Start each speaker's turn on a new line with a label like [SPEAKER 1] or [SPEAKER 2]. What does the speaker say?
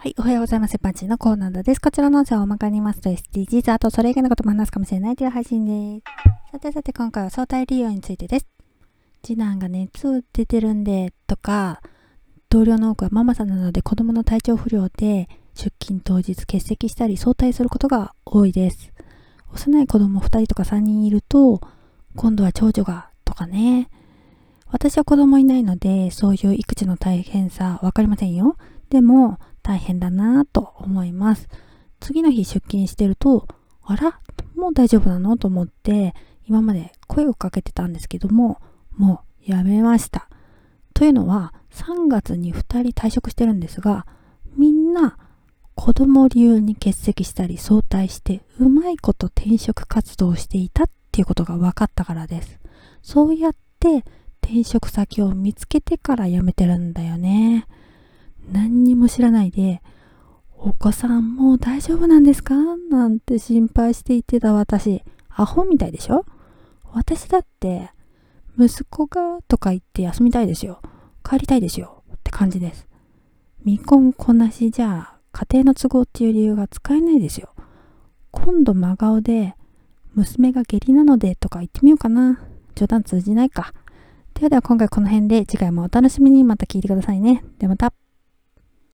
[SPEAKER 1] はい、おはようございます。パンチのコーナーです。こちらの音声をまかりますと SDGs、あとそれ以外のことも話すかもしれないという配信です。さてさて今回は相対利用についてです。次男が熱を出てるんでとか、同僚の多くはママさんなので子供の体調不良で出勤当日欠席したり早退することが多いです。幼い子供2人とか3人いると、今度は長女がとかね。私は子供いないので、そういう育児の大変さわかりませんよ。でも、大変だなぁと思います。次の日出勤してると、あらもう大丈夫なのと思って、今まで声をかけてたんですけども、もうやめました。というのは、3月に2人退職してるんですが、みんな子供理由に欠席したり早退して、うまいこと転職活動をしていたっていうことが分かったからです。そうやって転職先を見つけてから辞めてるんだよね。何にも知らないで、お子さんもう大丈夫なんですか？なんて心配していてた私、アホみたいでしょ私だって、息子がとか言って休みたいですよ。帰りたいですよ。って感じです。未婚こなしじゃ、家庭の都合っていう理由が使えないですよ。今度真顔で、娘が下痢なのでとか言ってみようかな。冗談通じないか。ではでは今回この辺で次回もお楽しみにまた聞いてくださいね。ではまた。